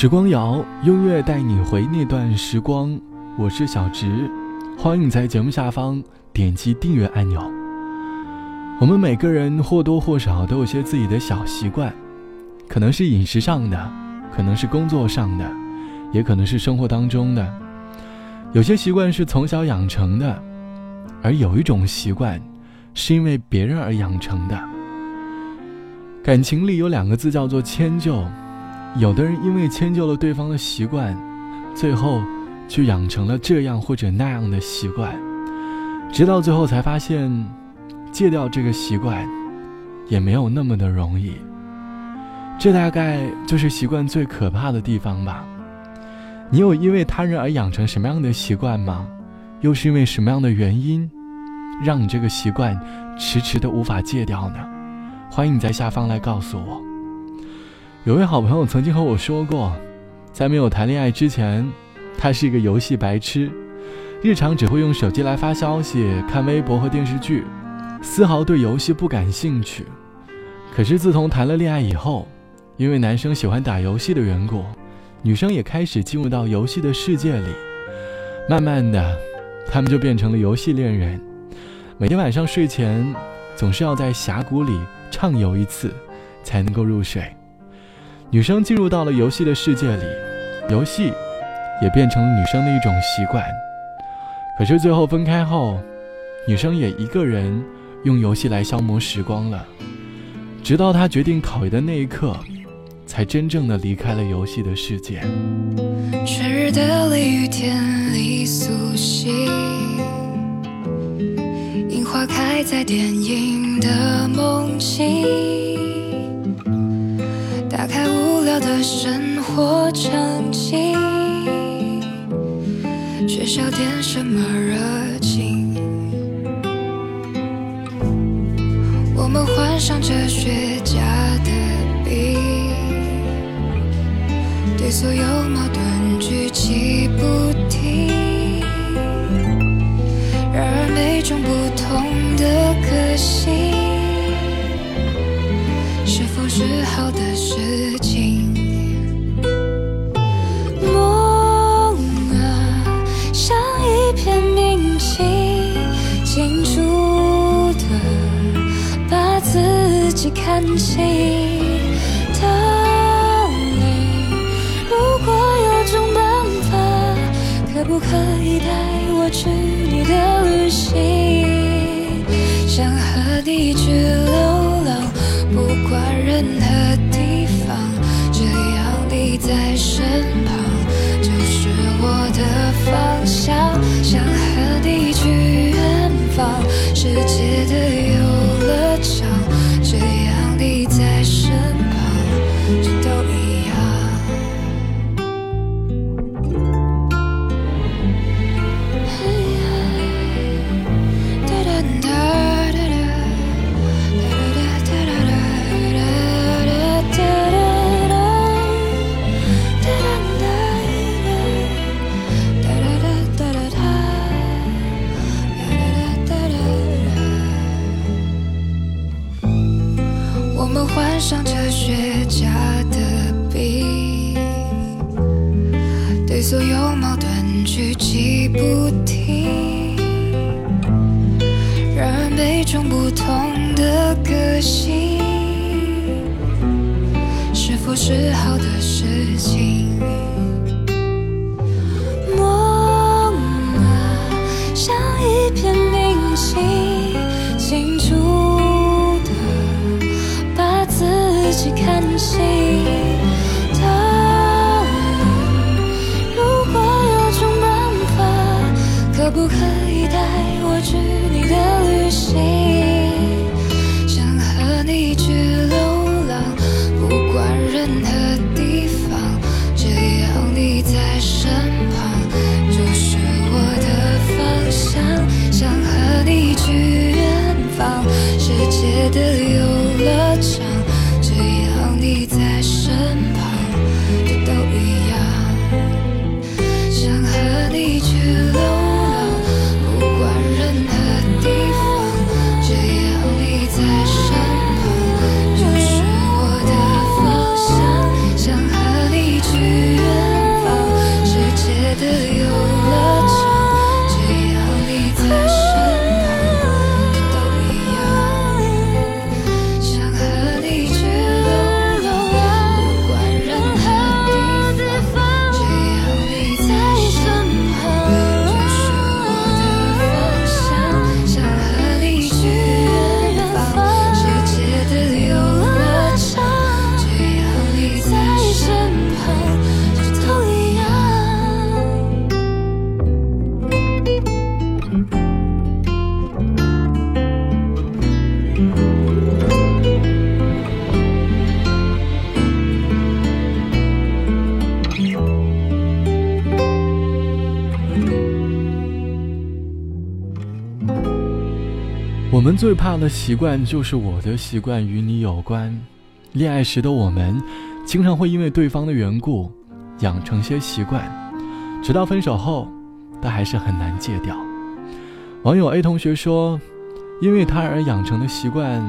时光谣，音乐带你回那段时光。我是小植，欢迎你在节目下方点击订阅按钮。我们每个人或多或少都有些自己的小习惯，可能是饮食上的，可能是工作上的，也可能是生活当中的。有些习惯是从小养成的，而有一种习惯，是因为别人而养成的。感情里有两个字叫做迁就。有的人因为迁就了对方的习惯，最后就养成了这样或者那样的习惯，直到最后才发现，戒掉这个习惯也没有那么的容易。这大概就是习惯最可怕的地方吧。你有因为他人而养成什么样的习惯吗？又是因为什么样的原因，让你这个习惯迟迟的无法戒掉呢？欢迎你在下方来告诉我。有位好朋友曾经和我说过，在没有谈恋爱之前，他是一个游戏白痴，日常只会用手机来发消息、看微博和电视剧，丝毫对游戏不感兴趣。可是自从谈了恋爱以后，因为男生喜欢打游戏的缘故，女生也开始进入到游戏的世界里，慢慢的，他们就变成了游戏恋人。每天晚上睡前，总是要在峡谷里畅游一次，才能够入睡。女生进入到了游戏的世界里，游戏也变成了女生的一种习惯。可是最后分开后，女生也一个人用游戏来消磨时光了。直到她决定考研的那一刻，才真正的离开了游戏的世界。春日的雷雨天里苏醒，樱花开在电影的梦境。聊的生活场景，缺少点什么热情。我们患上哲学家的病，对所有矛盾举棋不停。然而每种不同的个性。是好的看清。当你如果有种办法，可不可以带我去你的旅行？想和你去流浪。不管任何地方，只要你在身旁，就是我的方向。想和你去远方，世界的有是否是好的事情？梦啊，像一片明星，清楚。地把自己看清。最怕的习惯就是我的习惯与你有关。恋爱时的我们，经常会因为对方的缘故，养成些习惯，直到分手后，但还是很难戒掉。网友 A 同学说：“因为他而养成的习惯，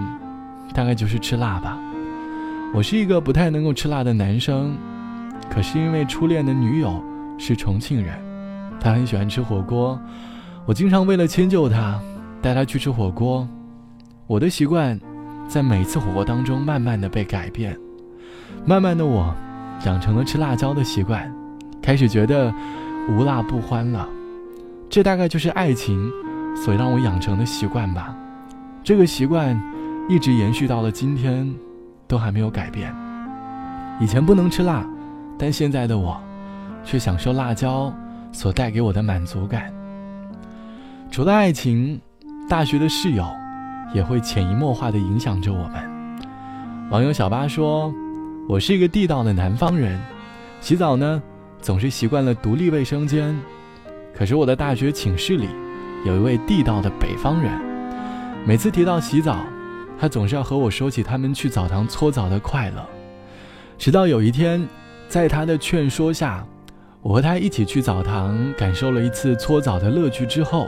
大概就是吃辣吧。我是一个不太能够吃辣的男生，可是因为初恋的女友是重庆人，她很喜欢吃火锅，我经常为了迁就她，带她去吃火锅。我的习惯。”在每次火锅当中，慢慢的被改变，慢慢的我养成了吃辣椒的习惯，开始觉得无辣不欢了。这大概就是爱情所让我养成的习惯吧。这个习惯一直延续到了今天，都还没有改变。以前不能吃辣，但现在的我却享受辣椒所带给我的满足感。除了爱情，大学的室友。也会潜移默化地影响着我们。网友小八说：“我是一个地道的南方人，洗澡呢总是习惯了独立卫生间。可是我的大学寝室里有一位地道的北方人，每次提到洗澡，他总是要和我说起他们去澡堂搓澡的快乐。直到有一天，在他的劝说下，我和他一起去澡堂感受了一次搓澡的乐趣之后，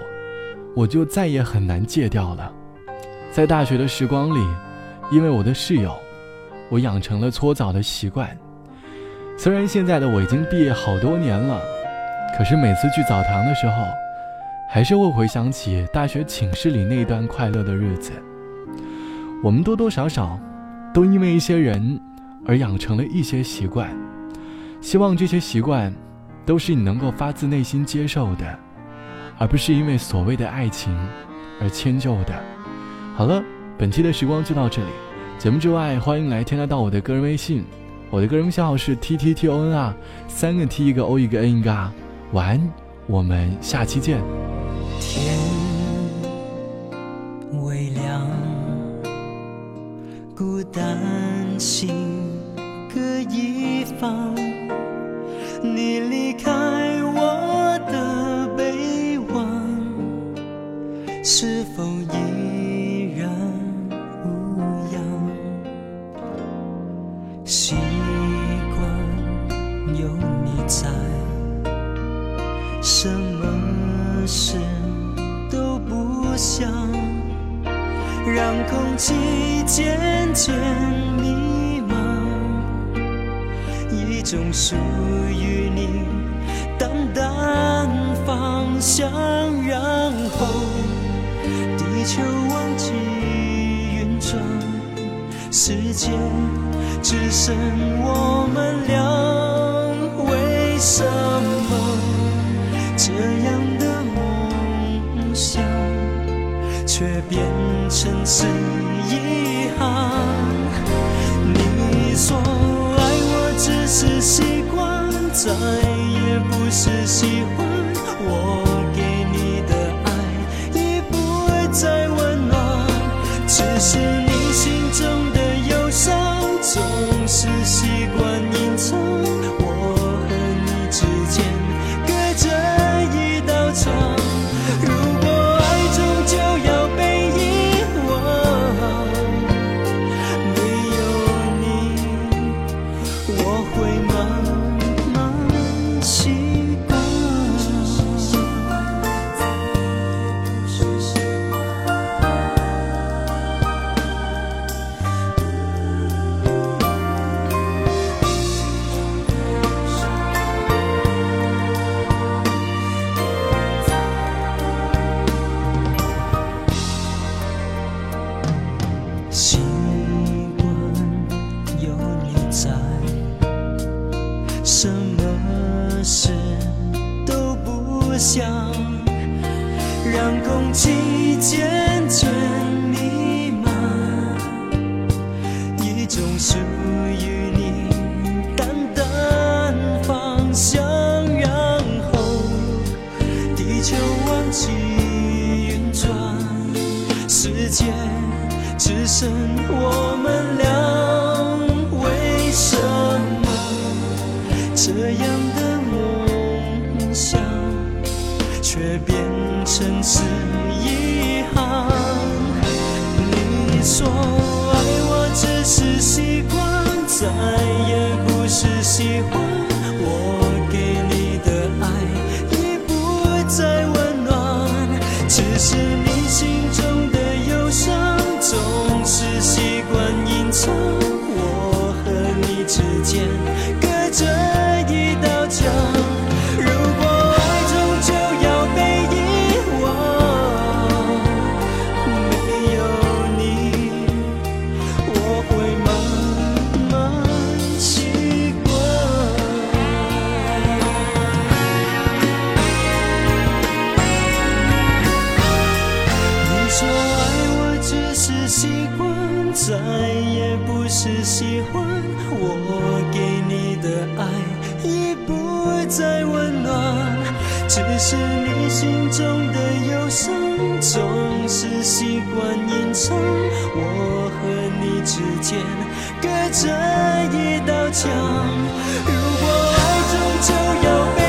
我就再也很难戒掉了。”在大学的时光里，因为我的室友，我养成了搓澡的习惯。虽然现在的我已经毕业好多年了，可是每次去澡堂的时候，还是会回想起大学寝室里那段快乐的日子。我们多多少少都因为一些人而养成了一些习惯，希望这些习惯都是你能够发自内心接受的，而不是因为所谓的爱情而迁就的。好了，本期的时光就到这里。节目之外，欢迎来添加到我的个人微信，我的个人微信号是 t t t o n 啊，三个 t 一个 o 一个 n 一个啊。晚安，我们下期见。天微亮，孤单心各一方，你离开我的北望，是否也空气渐渐弥漫，一种属于你淡淡芳香，然后地球忘记运转，世界。只剩我们俩，为什么这样却变成是遗憾？你说爱我只是习惯，再也不是喜欢。我总属于你淡淡芳香，然后地球忘记运转，世界只剩我们俩，为什么？这样的梦想，却变成是遗憾。你说只是习惯再也不是喜欢我给你的爱已不再温暖。只是你心中的忧伤总是习惯隐藏。我和你之间习惯，再也不是喜欢。我给你的爱已不再温暖，只是你心中的忧伤总是习惯隐藏。我和你之间隔着一道墙，如果爱终究要。